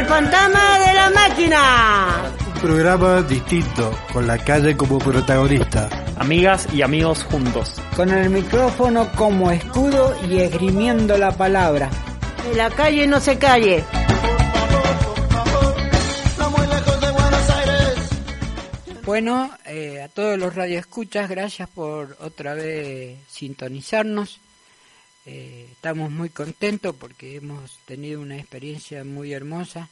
El fantasma de la máquina. Un programa distinto, con la calle como protagonista. Amigas y amigos juntos. Con el micrófono como escudo y esgrimiendo la palabra. Que la calle no se calle. Bueno, eh, a todos los radioescuchas, gracias por otra vez sintonizarnos. Eh, estamos muy contentos porque hemos tenido una experiencia muy hermosa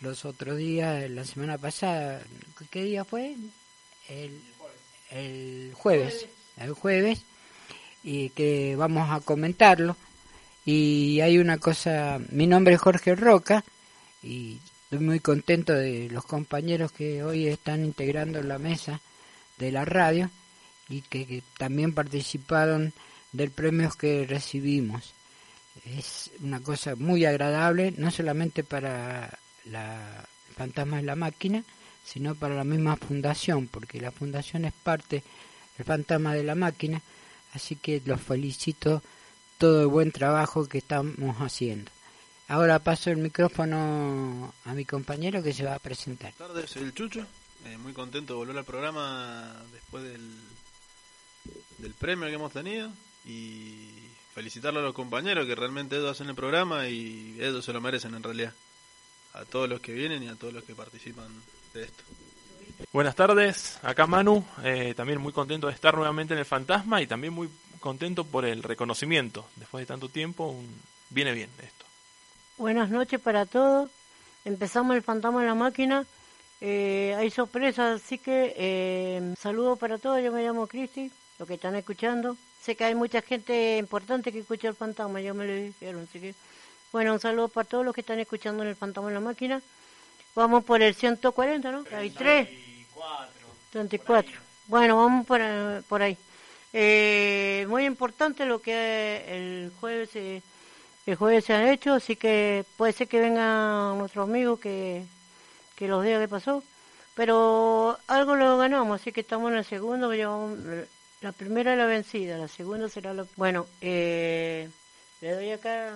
los otros días, la semana pasada, ¿qué día fue? El, el jueves, el jueves, y que vamos a comentarlo. Y hay una cosa, mi nombre es Jorge Roca y estoy muy contento de los compañeros que hoy están integrando la mesa de la radio y que, que también participaron del premio que recibimos. Es una cosa muy agradable, no solamente para la Fantasma de la Máquina, sino para la misma fundación, porque la fundación es parte del Fantasma de la Máquina, así que los felicito todo el buen trabajo que estamos haciendo. Ahora paso el micrófono a mi compañero que se va a presentar. Buenas tardes, el Chucho, eh, muy contento de volver al programa después del, del premio que hemos tenido y felicitarle a los compañeros que realmente ellos hacen el programa y ellos se lo merecen en realidad. A todos los que vienen y a todos los que participan de esto. Buenas tardes, acá Manu, eh, también muy contento de estar nuevamente en el Fantasma y también muy contento por el reconocimiento. Después de tanto tiempo, un... viene bien esto. Buenas noches para todos. Empezamos el Fantasma en la Máquina. Eh, hay sorpresas, así que eh, saludos para todos. Yo me llamo Cristi, los que están escuchando. Sé que hay mucha gente importante que escucha el Fantasma, ya me lo dijeron. Así que, bueno, un saludo para todos los que están escuchando en el Fantasma en la Máquina. Vamos por el 140, ¿no? Hay tres. 34. Bueno, vamos por, por ahí. Eh, muy importante lo que el jueves eh, el jueves se han hecho, así que puede ser que vengan nuestros amigos que, que los diga qué pasó. Pero algo lo ganamos, así que estamos en el segundo, llevamos, la primera es la vencida, la segunda será la... Bueno, eh, le doy acá...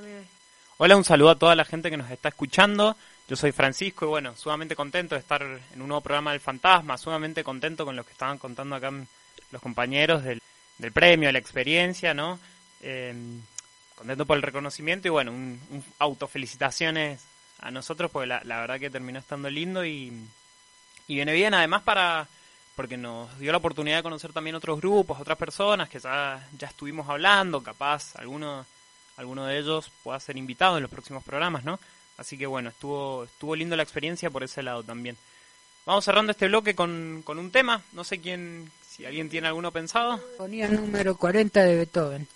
Hola, un saludo a toda la gente que nos está escuchando. Yo soy Francisco y bueno, sumamente contento de estar en un nuevo programa del Fantasma, sumamente contento con lo que estaban contando acá los compañeros del, del premio, la experiencia, ¿no? Eh, contento por el reconocimiento y bueno, un, un autofelicitaciones a nosotros porque la, la, verdad que terminó estando lindo y, y viene bien además para porque nos dio la oportunidad de conocer también otros grupos, otras personas que ya, ya estuvimos hablando, capaz alguno, alguno de ellos pueda ser invitado en los próximos programas, ¿no? Así que bueno, estuvo, estuvo lindo la experiencia por ese lado también. Vamos cerrando este bloque con, con un tema, no sé quién, si alguien tiene alguno pensado. Ponía número 40 de Beethoven.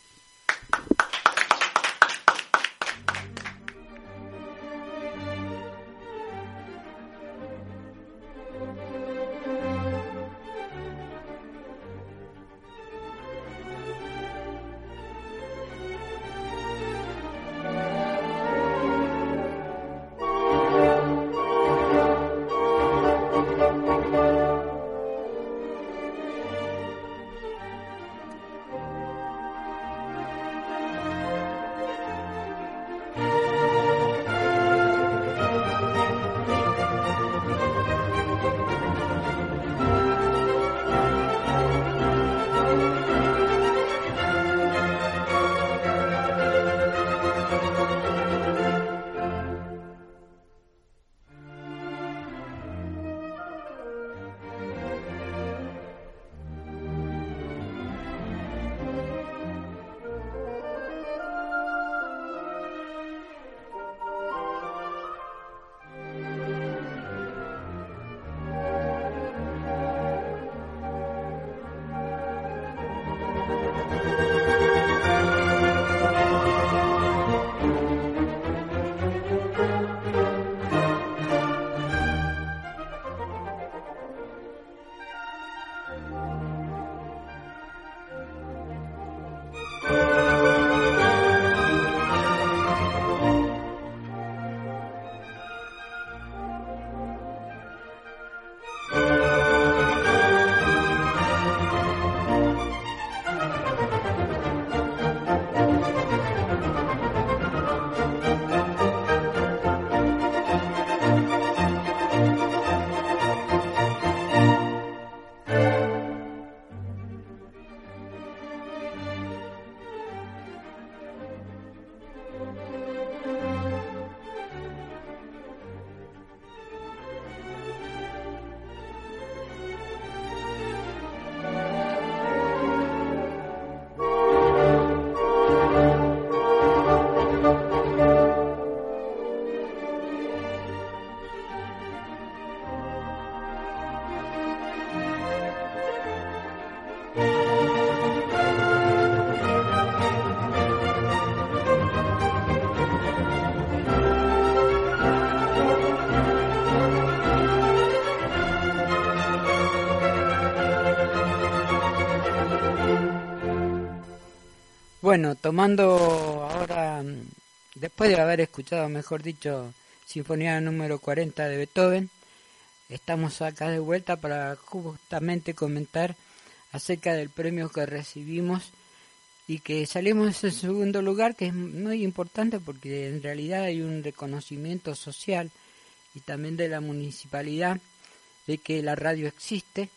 Bueno, tomando ahora, mm, después de haber escuchado, mejor dicho, Sinfonía número 40 de Beethoven, estamos acá de vuelta para justamente comentar acerca del premio que recibimos y que salimos en segundo lugar, que es muy importante porque en realidad hay un reconocimiento social y también de la municipalidad de que la radio existe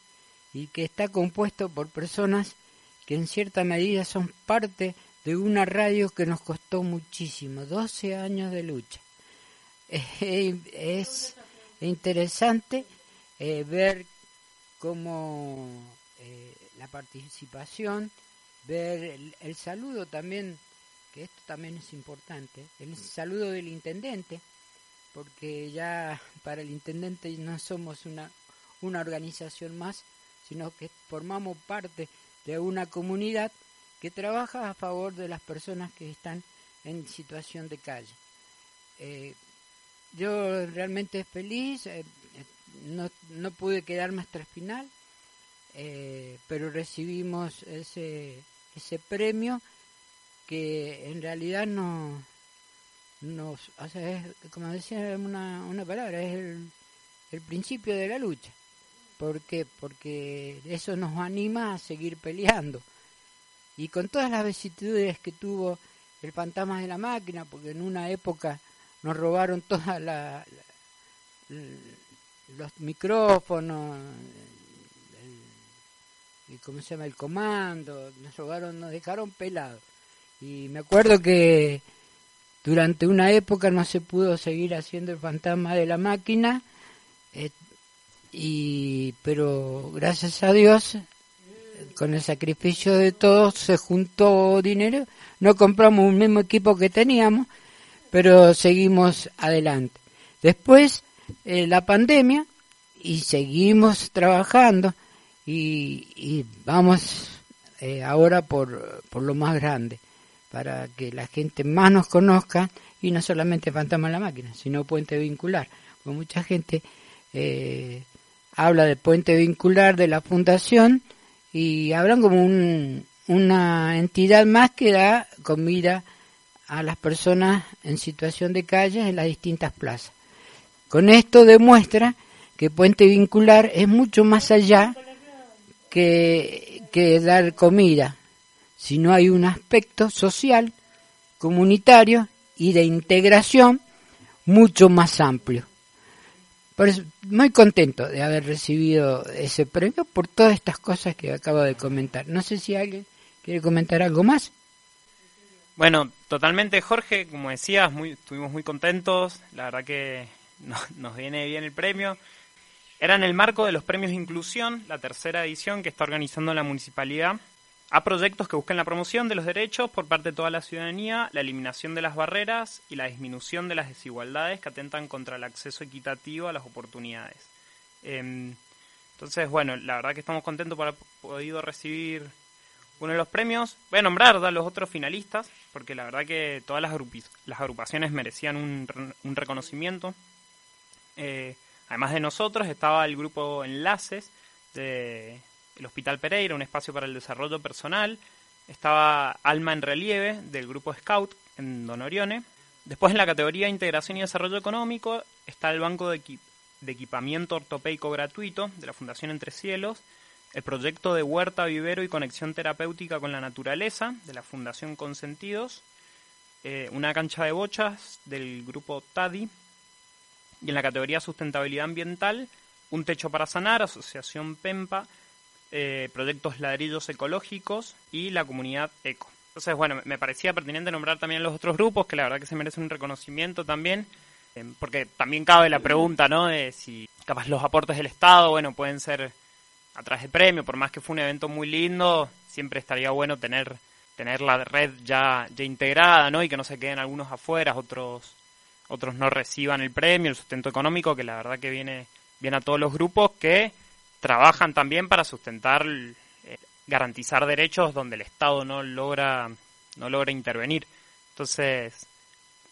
y que está compuesto por personas que en cierta medida son parte de una radio que nos costó muchísimo, 12 años de lucha. es interesante eh, ver cómo eh, la participación, ver el, saludo también, que esto también es importante, el saludo del intendente, porque ya para el intendente no somos una, una organización más, sino que formamos parte de una comunidad que trabaja a favor de las personas que están en situación de calle. Eh, yo realmente feliz, eh, no, no pude quedarme hasta el final, eh, pero recibimos ese, ese premio que en realidad no nos, o sea, es, como decía una, una palabra, es el, el principio de la lucha. ¿Por qué? Porque eso nos anima a seguir peleando. Y con todas las vicisitudes que tuvo el fantasma de la máquina, porque en una época nos robaron todas la, los micrófonos, el, ¿cómo se llama? El comando, nos robaron, nos dejaron pelados. Y me acuerdo que durante una época no se pudo seguir haciendo el fantasma de la máquina, eh, y pero gracias a Dios, con el sacrificio de todos, se juntó dinero, no compramos un mismo equipo que teníamos, pero seguimos adelante. Después eh, la pandemia y seguimos trabajando y, vamos eh, ahora por, por lo más grande para que la gente más nos conozca y no solamente Fantasma la Máquina, sino Puente Vincular. Porque mucha gente eh, habla de Puente Vincular de la Fundación y hablan como una entidad más que da comida a las personas en situación de calle en las distintas plazas. Con esto demuestra que puente vincular es mucho más allá que, que dar comida, sino hay un aspecto social, comunitario y de integración mucho más amplio. Por eso, muy contento de haber recibido ese premio por todas estas cosas que acabo de comentar. No sé si alguien quiere comentar algo más. Bueno, totalmente Jorge, como decías, muy, estuvimos muy contentos, la verdad que nos viene bien el premio. Era en el marco de los premios inclusión, la tercera edición que está organizando la municipalidad, a proyectos que buscan la promoción de los derechos por parte de toda la ciudadanía, la eliminación de las barreras y la disminución de las desigualdades que atentan contra el acceso equitativo a las oportunidades. Em, entonces, bueno, la verdad que estamos contentos por haber podido recibir uno de los premios. Voy a nombrar a los otros finalistas, porque la verdad que todas las, las agrupaciones merecían un, un reconocimiento. Eh, además de nosotros, estaba el grupo Enlaces del Hospital Pereira, un espacio para el desarrollo personal. Estaba Alma en Relieve del grupo Scout en Don Orione. Después en la categoría Integración y Desarrollo Económico está el Banco de, Equipamiento Ortopeico Gratuito de la Fundación Entre Cielos, el proyecto de Huerta Vivero y Conexión Terapéutica con la Naturaleza de la Fundación Consentidos, eh, una cancha de bochas del grupo TADI y en la categoría Sustentabilidad Ambiental, Un Techo para Sanar, Asociación PEMPA, eh, Proyectos Ladrillos Ecológicos y la Comunidad ECO. Entonces, bueno, me parecía pertinente nombrar también los otros grupos, que la verdad que se merecen un reconocimiento también, eh, porque también cabe la pregunta, ¿no?, de si capaz los aportes del Estado, bueno, pueden ser a través de premio, por más que fue un evento muy lindo, siempre estaría bueno tener tener la red ya, ya integrada, ¿no? Y que no se queden algunos afuera, otros otros no reciban el premio, el sustento económico, que la verdad que viene, viene a todos los grupos que trabajan también para sustentar, eh, garantizar derechos donde el Estado no logra, no logra intervenir. Entonces,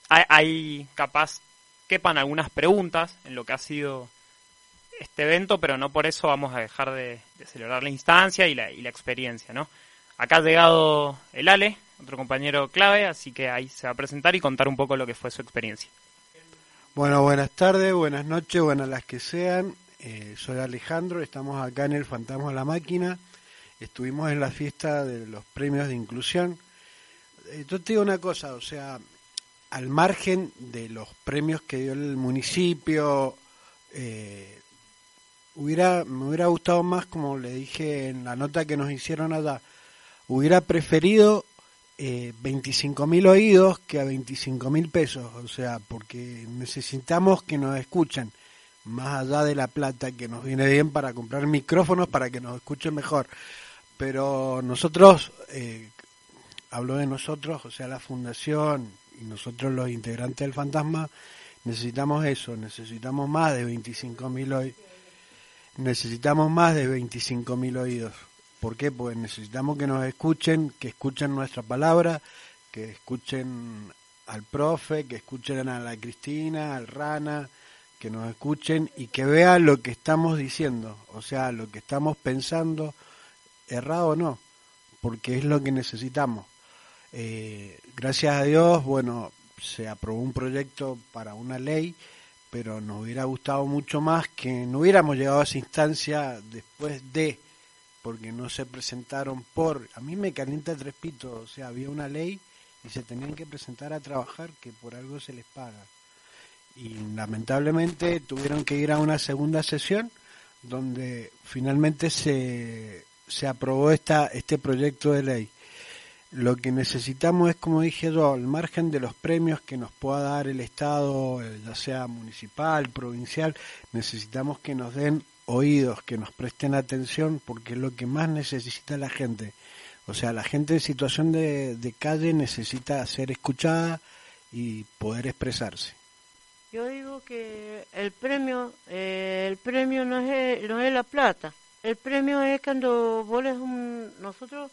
hay, hay capaz quepan algunas preguntas en lo que ha sido este evento, pero no por eso vamos a dejar de, celebrar la instancia y la, y la experiencia, ¿no? Acá ha llegado el Ale, otro compañero clave, así que ahí se va a presentar y contar un poco lo que fue su experiencia. Bueno, buenas tardes, buenas noches, buenas las que sean. Eh, soy Alejandro, estamos acá en el Fantasma de la Máquina. Estuvimos en la fiesta de los premios de inclusión. Eh, yo te digo una cosa, o sea, al margen de los premios que dio el municipio, eh, hubiera, me hubiera gustado más, como le dije en la nota que nos hicieron allá, hubiera preferido eh, 25 mil oídos que a 25 mil pesos, o sea, porque necesitamos que nos escuchen, más allá de la plata que nos viene bien para comprar micrófonos para que nos escuchen mejor. Pero nosotros, eh, hablo de nosotros, o sea, la fundación y nosotros los integrantes del fantasma, necesitamos eso, necesitamos más de 25 mil oídos. Necesitamos más de 25 mil oídos. ¿Por qué? Pues necesitamos que nos escuchen, que escuchen nuestra palabra, que escuchen al profe, que escuchen a la Cristina, al Rana, que nos escuchen y que vean lo que estamos diciendo, o sea, lo que estamos pensando, errado o no, porque es lo que necesitamos. Eh, gracias a Dios, bueno, se aprobó un proyecto para una ley, pero nos hubiera gustado mucho más que no hubiéramos llegado a esa instancia después de porque no se presentaron por... A mí me calienta tres pitos, o sea, había una ley y se tenían que presentar a trabajar que por algo se les paga. Y lamentablemente tuvieron que ir a una segunda sesión donde finalmente se, se aprobó esta, este proyecto de ley. Lo que necesitamos es, como dije yo, al margen de los premios que nos pueda dar el Estado, eh, ya sea municipal, provincial, necesitamos que nos den oídos, que nos presten atención, porque es lo que más necesita la gente. O sea, la gente en situación de, de calle necesita ser escuchada y poder expresarse. Yo digo que el premio, eh, el premio no es, no es la plata. El premio es cuando vos les un, nosotros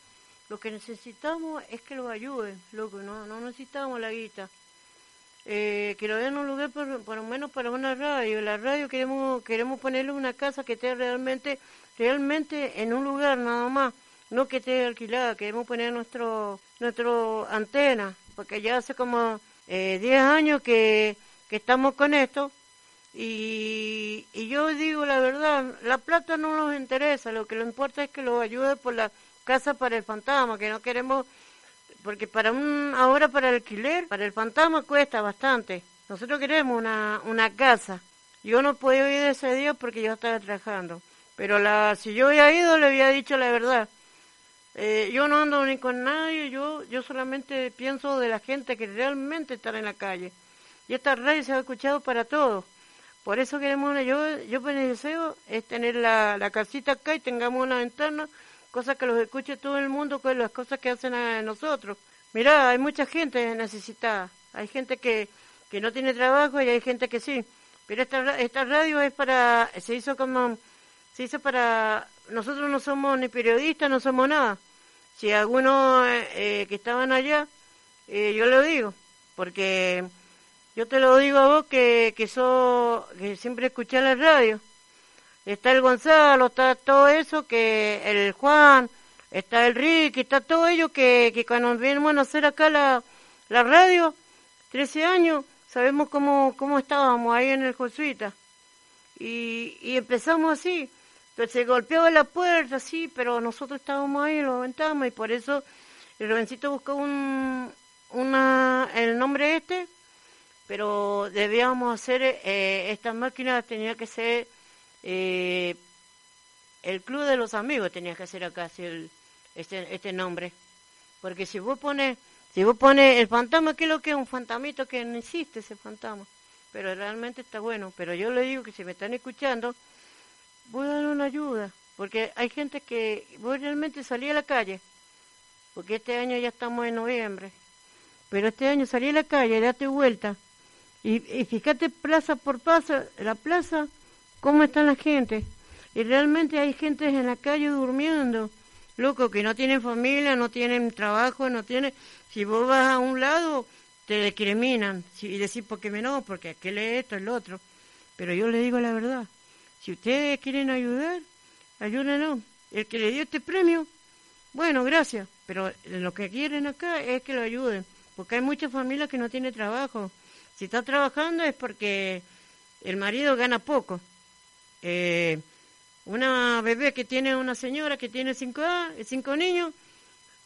lo que necesitamos es que lo ayuden, loco, no, no necesitamos la guita. Eh, que lo den un lugar por, por lo menos para una radio. La radio queremos queremos ponerle una casa que esté realmente realmente en un lugar nada más, no que esté alquilada. Queremos poner nuestro nuestro antena, porque ya hace como eh, 10 años que, que estamos con esto. Y, y yo digo la verdad, la plata no nos interesa, lo que lo importa es que lo ayude por la casa para el fantasma, que no queremos porque para un ahora para el alquiler, para el fantasma cuesta bastante. Nosotros queremos una, una casa. Yo no puedo ir ese día porque yo estaba trabajando. Pero la, si yo había ido, le había dicho la verdad. Eh, yo no ando ni con nadie, yo, yo solamente pienso de la gente que realmente está en la calle. Y esta radio se ha escuchado para todos. Por eso queremos, yo, yo mi deseo es tener la, la casita acá y tengamos una ventana cosas que los escuche todo el mundo con las cosas que hacen a nosotros. Mirá, hay mucha gente necesitada, hay gente que, que no tiene trabajo y hay gente que sí, pero esta, esta radio es para, se hizo como, se hizo para, nosotros no somos ni periodistas, no somos nada. Si algunos eh, que estaban allá, eh, yo lo digo, porque yo te lo digo a vos que, que, so, que siempre escuché la radio está el Gonzalo, está todo eso, que el Juan, está el Ricky, está todo ello que, que cuando venimos a hacer acá la, la radio, 13 años, sabemos cómo, cómo estábamos ahí en el Josuita. Y, y empezamos así. Entonces se golpeaba la puerta, sí, pero nosotros estábamos ahí, lo aventamos y por eso el jovencito buscó un, una, el nombre este, pero debíamos hacer, eh, esta máquina tenía que ser eh, el Club de los Amigos tenía que hacer acá el, este, este nombre. Porque si vos pones, si vos pones el fantasma, ¿qué es lo que es un fantamito que no existe ese fantasma? Pero realmente está bueno. Pero yo le digo que si me están escuchando, voy a dar una ayuda. Porque hay gente que voy realmente salí a la calle. Porque este año ya estamos en noviembre. Pero este año salí a la calle, date vuelta. Y, fíjate plaza por plaza, la plaza cómo está la gente. Y realmente hay gente en la calle durmiendo, loco, que no tienen familia, no tienen trabajo, no tienen... Si vos vas a un lado, te discriminan. Y decís, ¿por qué no? Porque aquel es esto, el otro. Pero yo le digo la verdad. Si ustedes quieren ayudar, ayúdenos. El que le dio este premio, bueno, gracias. Pero lo que quieren acá es que lo ayuden, porque hay muchas familias que no tienen trabajo. Si está trabajando es porque el marido gana poco. Eh, una bebé que tiene una señora que tiene cinco, cinco niños,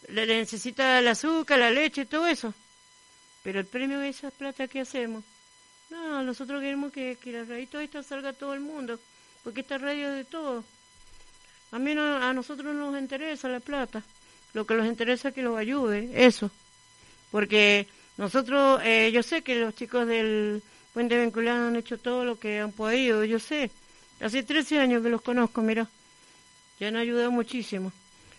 le necesita el azúcar, la leche, todo eso. Pero el premio es esa plata que hacemos. No, nosotros queremos que, que la radio esta salga a todo el mundo, porque esta radio es de todo. A mí no, a nosotros no nos interesa la plata, lo que nos interesa es que los ayude, eso. Porque nosotros, eh, yo sé que los chicos del Puente Vinculado han hecho todo lo que han podido, yo sé. Hace 13 años que los conozco, mira. Ya han ayudado muchísimo.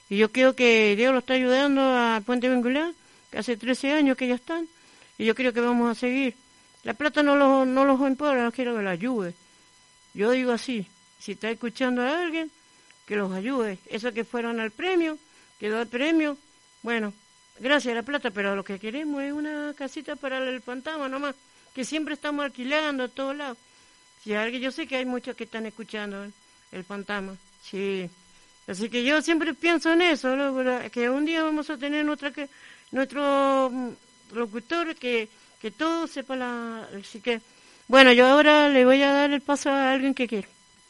Y yo creo que Dios lo está ayudando a Puente Vinculado, que hace 13 años que ya están. Y yo creo que vamos a seguir. La plata no los, no los importa, no quiero que la ayude. Yo digo así, si está escuchando a alguien, que los ayude. Eso que fueron al premio, quedó el premio, bueno, gracias a la plata, pero lo que queremos es una casita para el fantasma nomás, que siempre estamos alquilando a todos lados. Si alguien, yo sé que hay muchos que están escuchando el, fantasma, sí. Así que yo siempre pienso en eso, que un día vamos a tener nuestra, que, nuestro mm, locutor que, que todo sepa la... Así que, bueno, yo ahora le voy a dar el paso a alguien que quiera.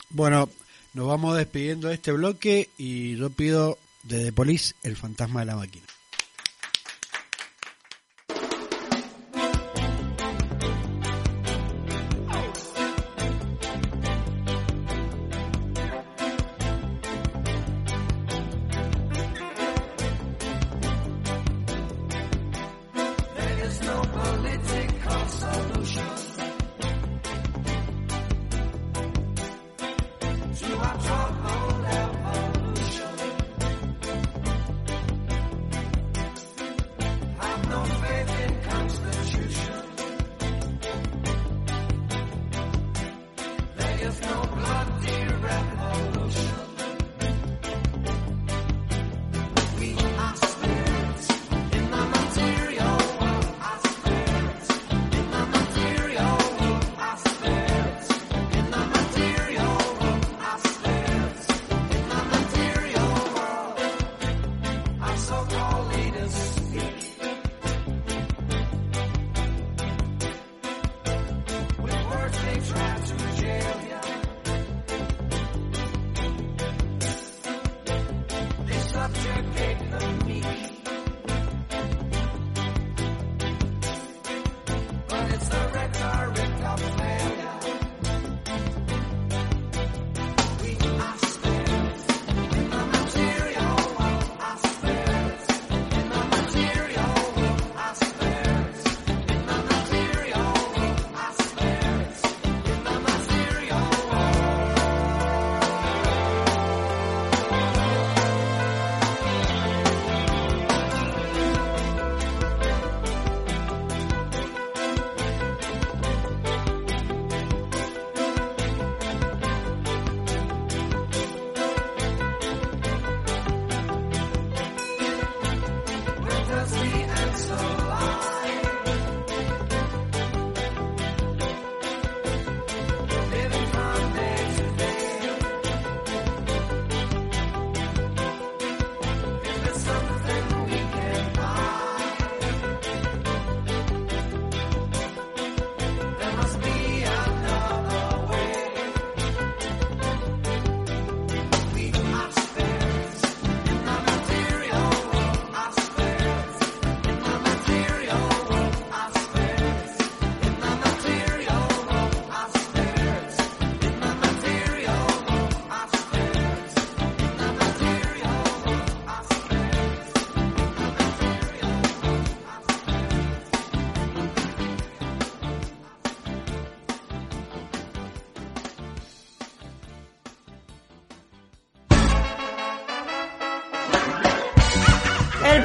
Bueno, nos vamos despidiendo de este bloque y yo pido de The Police el fantasma de la máquina.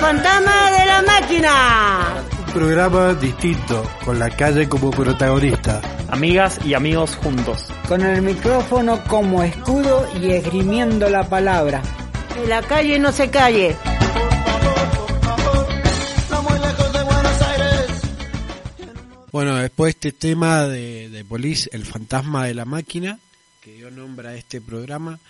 Fantasma de la máquina. Un programa distinto, con la calle como protagonista. Amigas y amigos juntos. Con el micrófono como escudo y esgrimiendo la palabra. Que la calle no se calle. Bueno, después de este tema de, de Police, el fantasma de la máquina, que dio nombre a este programa,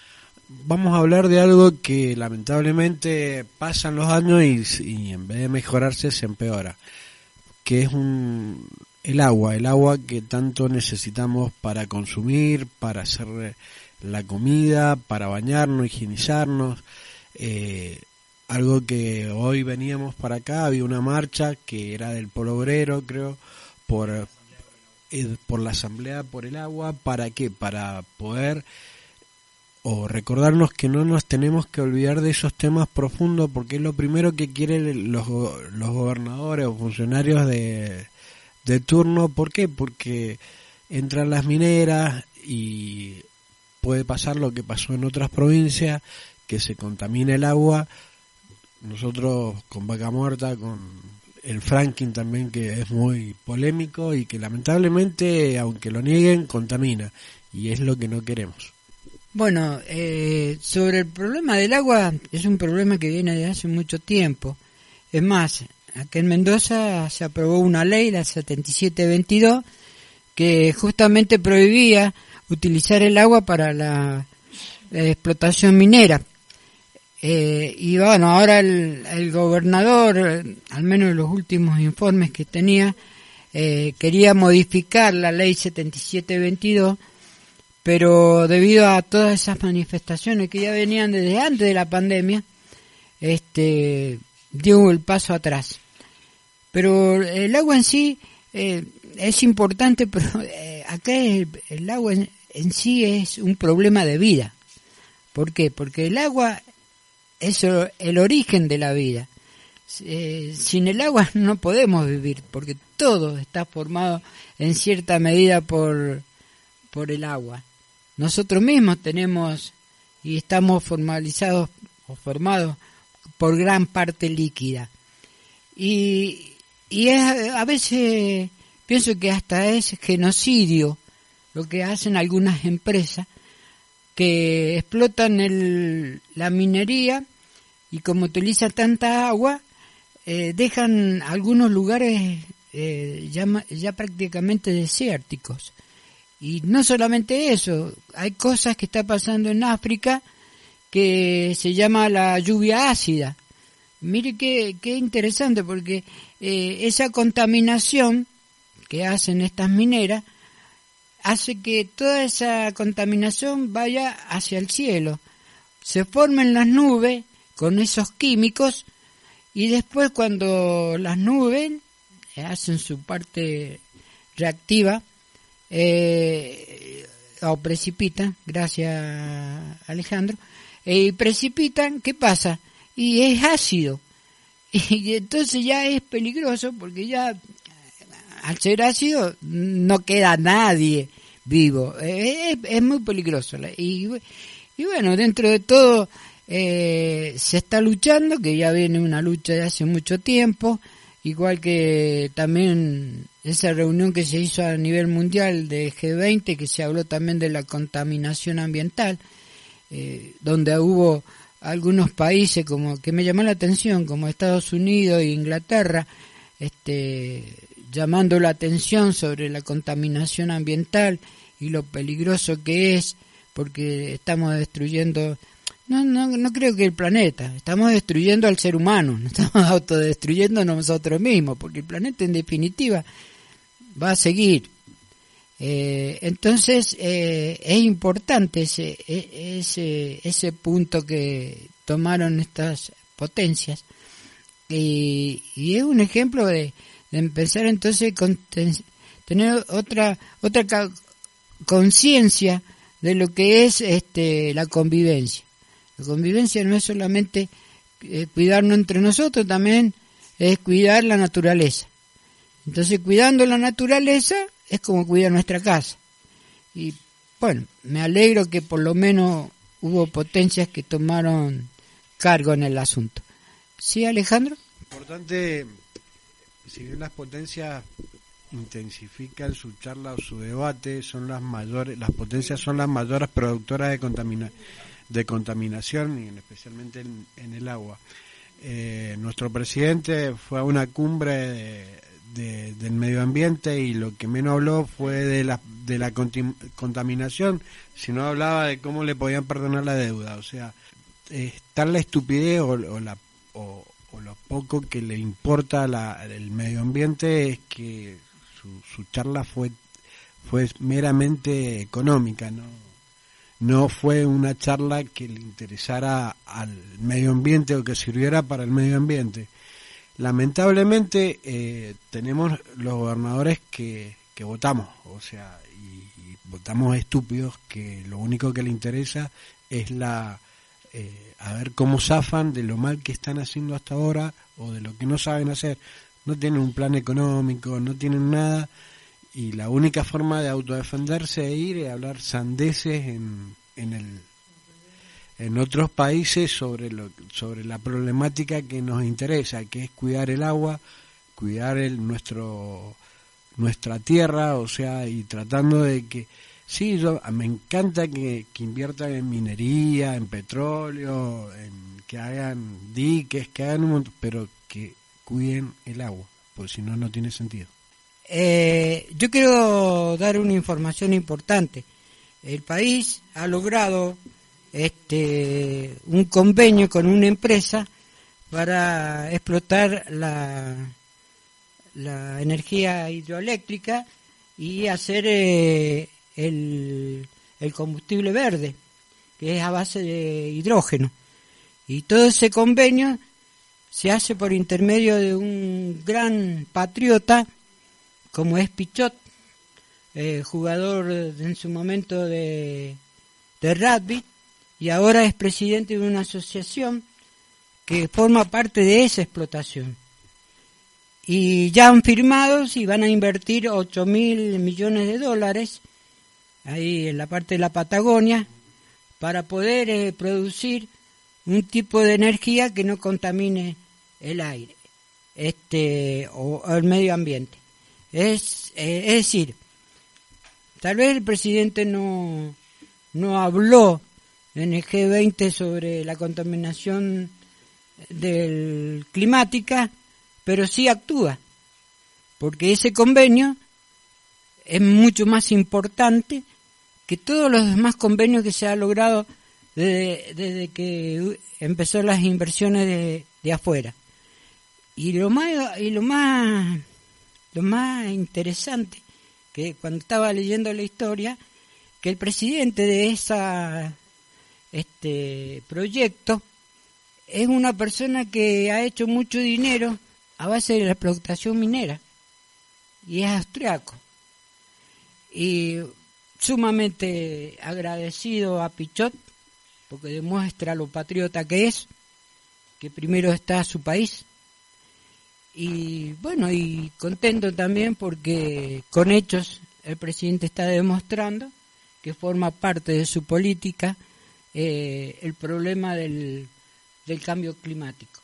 vamos a hablar de algo que lamentablemente pasan los años y, en vez de mejorarse se empeora, que es un, el agua, el agua que tanto necesitamos para consumir, para hacer la comida, para bañarnos, higienizarnos. Eh, algo que hoy veníamos para acá, había una marcha que era del Polo Obrero, creo, por, eh, por la Asamblea por el Agua, ¿para qué? Para poder o recordarnos que no nos tenemos que olvidar de esos temas profundos porque es lo primero que quieren los, los gobernadores o funcionarios de, de turno. ¿Por qué? Porque entran las mineras y puede pasar lo que pasó en otras provincias, que se contamina el agua. Nosotros con Vaca Muerta, con el fracking también, que es muy polémico y que lamentablemente, aunque lo nieguen, contamina. Y es lo que no queremos. Bueno, eh, sobre el problema del agua, es un problema que viene de hace mucho tiempo. Es más, aquí en Mendoza se aprobó una ley, la 7722, que justamente prohibía utilizar el agua para la, explotación minera. Eh, y bueno, ahora el, gobernador, al menos en los últimos informes que tenía, eh, quería modificar la ley 7722, pero debido a todas esas manifestaciones que ya venían desde antes de la pandemia, este, dio el paso atrás. Pero el agua en sí eh, es importante, pero eh, acá el, agua en, sí es un problema de vida. ¿Por qué? Porque el agua es el origen de la vida. Eh, sin el agua no podemos vivir, porque todo está formado en cierta medida por, por el agua. Nosotros mismos tenemos y estamos formalizados o formados por gran parte líquida. Y, y es, a veces pienso que hasta es genocidio lo que hacen algunas empresas que explotan el, la minería y como utilizan tanta agua, eh, dejan algunos lugares eh, ya, ya prácticamente desérticos. Y no solamente eso, hay cosas que está pasando en África que se llama la lluvia ácida. Mire qué, qué interesante, porque eh, esa contaminación que hacen estas mineras hace que toda esa contaminación vaya hacia el cielo. Se formen las nubes con esos químicos y después cuando las nubes hacen su parte reactiva eh, o precipitan, gracias Alejandro, y eh, precipitan, ¿qué pasa? Y es ácido y entonces ya es peligroso porque ya al ser ácido no queda nadie vivo. Es, es muy peligroso. Y, y, bueno, dentro de todo eh, se está luchando, que ya viene una lucha de hace mucho tiempo, igual que también esa reunión que se hizo a nivel mundial de G20, que se habló también de la contaminación ambiental, eh, donde hubo algunos países como que me llamó la atención como Estados Unidos e Inglaterra este llamando la atención sobre la contaminación ambiental y lo peligroso que es porque estamos destruyendo no, no, no creo que el planeta, estamos destruyendo al ser humano, nos estamos autodestruyendo nosotros mismos, porque el planeta en definitiva va a seguir. Eh, entonces eh, es importante ese, e, ese, ese punto que tomaron estas potencias. Y, es un ejemplo de, empezar entonces con tener otra otra conciencia de lo que es este la convivencia la convivencia no es solamente eh, cuidarnos entre nosotros también es cuidar la naturaleza entonces cuidando la naturaleza es como cuidar nuestra casa. Y bueno, me alegro que por lo menos hubo potencias que tomaron cargo en el asunto. ¿Sí, Alejandro? Importante, si bien las potencias intensifican su charla o su debate, son las mayores, las potencias son las mayores productoras de, contamina, de contaminación, y especialmente en, el agua. Eh, nuestro presidente fue a una cumbre de, de- del medio ambiente y lo que menos habló fue de la, de la contaminación, sino hablaba de cómo le podían perdonar la deuda. O sea, tal la estupidez o, o la, o, o lo poco que le importa la, el medio ambiente es que su, su charla fue, fue meramente económica, ¿no? No fue una charla que le interesara al medio ambiente o que sirviera para el medio ambiente. Lamentablemente eh, tenemos los gobernadores que, que votamos, o sea, y, votamos estúpidos que lo único que le interesa es la eh, a ver cómo zafan de lo mal que están haciendo hasta ahora o de lo que no saben hacer. No tienen un plan económico, no tienen nada y la única forma de autodefenderse e ir es hablar sandeces en, en el en otros países sobre lo sobre la problemática que nos interesa que es cuidar el agua cuidar el nuestro nuestra tierra o sea y tratando de que sí yo me encanta que, que inviertan en minería en petróleo en que hagan diques que hagan un montón, pero que cuiden el agua porque si no no tiene sentido Eh, yo quiero dar una información importante. El país ha logrado este un convenio con una empresa para explotar la, la energía hidroeléctrica y hacer eh, el, el combustible verde, que es a base de hidrógeno. Y todo ese convenio se hace por intermedio de un gran patriota como es Pichot, eh, jugador en su momento de, rugby, y ahora es presidente de una asociación que forma parte de esa explotación. Y ya han firmado y van a invertir 8 mil millones de dólares ahí en la parte de la Patagonia para poder eh, producir un tipo de energía que no contamine el aire este o el medio ambiente. Es, eh, es decir, tal vez el presidente no, no habló en el G20 sobre la contaminación del climática, pero sí actúa, porque ese convenio es mucho más importante que todos los demás convenios que se ha logrado desde, desde que empezó las inversiones de, de afuera. Y lo más, y lo más lo más interesante que cuando estaba leyendo la historia que el presidente de esa este proyecto es una persona que ha hecho mucho dinero a base de la explotación minera y es austriaco. Y sumamente agradecido a Pichot porque demuestra lo patriota que es que primero está su país y bueno, y contento también porque con hechos el presidente está demostrando que forma parte de su política eh, el problema del, del cambio climático.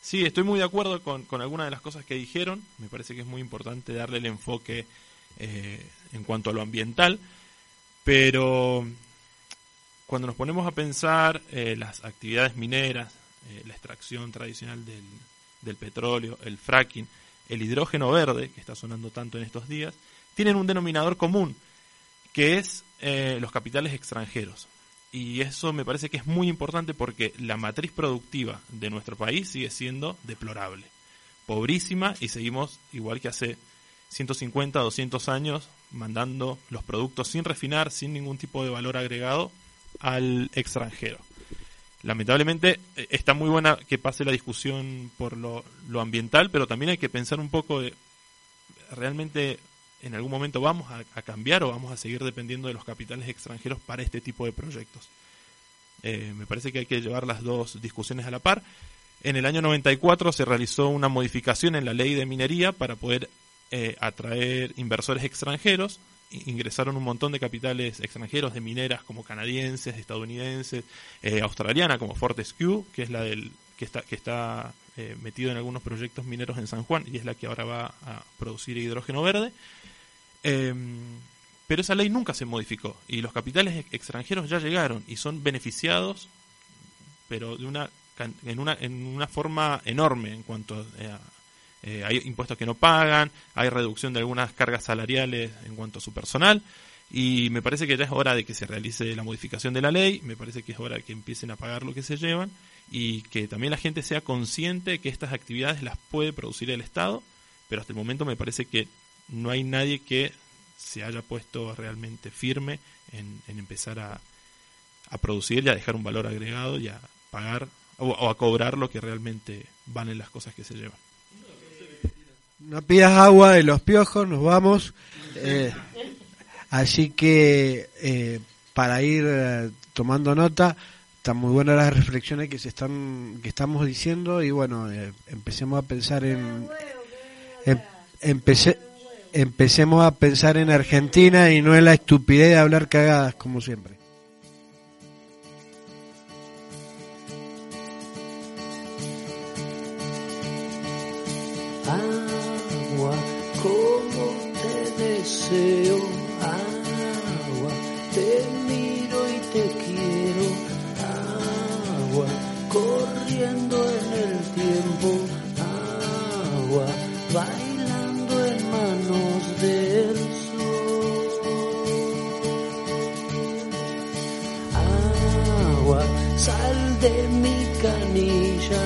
Sí, estoy muy de acuerdo con, con algunas de las cosas que dijeron. Me parece que es muy importante darle el enfoque eh, en cuanto a lo ambiental. Pero cuando nos ponemos a pensar eh, las actividades mineras, eh, la extracción tradicional del, del petróleo, el fracking, el hidrógeno verde, que está sonando tanto en estos días, tienen un denominador común, que es eh, los capitales extranjeros. Y eso me parece que es muy importante porque la matriz productiva de nuestro país sigue siendo deplorable, pobrísima y seguimos igual que hace 150, 200 años mandando los productos sin refinar, sin ningún tipo de valor agregado al extranjero lamentablemente eh, está muy buena que pase la discusión por lo, ambiental, pero también hay que pensar un poco de realmente en algún momento vamos a, a, cambiar o vamos a seguir dependiendo de los capitales extranjeros para este tipo de proyectos. Eh, me parece que hay que llevar las dos discusiones a la par. En el año 94 se realizó una modificación en la ley de minería para poder eh, atraer inversores extranjeros ingresaron un montón de capitales extranjeros de mineras como canadienses, estadounidenses, eh, australiana como Fortescue, que es la del que está que está eh, metido en algunos proyectos mineros en San Juan y es la que ahora va a producir hidrógeno verde. Eh, pero esa ley nunca se modificó y los capitales extranjeros ya llegaron y son beneficiados, pero de una en una en una forma enorme en cuanto a, eh, hay impuestos que no pagan, hay reducción de algunas cargas salariales en cuanto a su personal. Y me parece que ya es hora de que se realice la modificación de la ley, me parece que es hora de que empiecen a pagar lo que se llevan y que también la gente sea consciente que estas actividades las puede producir el Estado, pero hasta el momento me parece que no hay nadie que se haya puesto realmente firme en, empezar a, a, producir y a dejar un valor agregado y a pagar o, a cobrar lo que realmente valen las cosas que se llevan. No pidas agua de los piojos, nos vamos. Eh, Así que eh, para ir eh, tomando nota, están muy buenas las reflexiones que se están que estamos diciendo y bueno, eh, empecemos a pensar en, em, empecemos a pensar en Argentina y no en la estupidez de hablar cagadas como siempre. Deseo te miro y te quiero, agua. Corriendo en el tiempo, agua. Bailando en manos del sol. Agua, sal de mi canilla,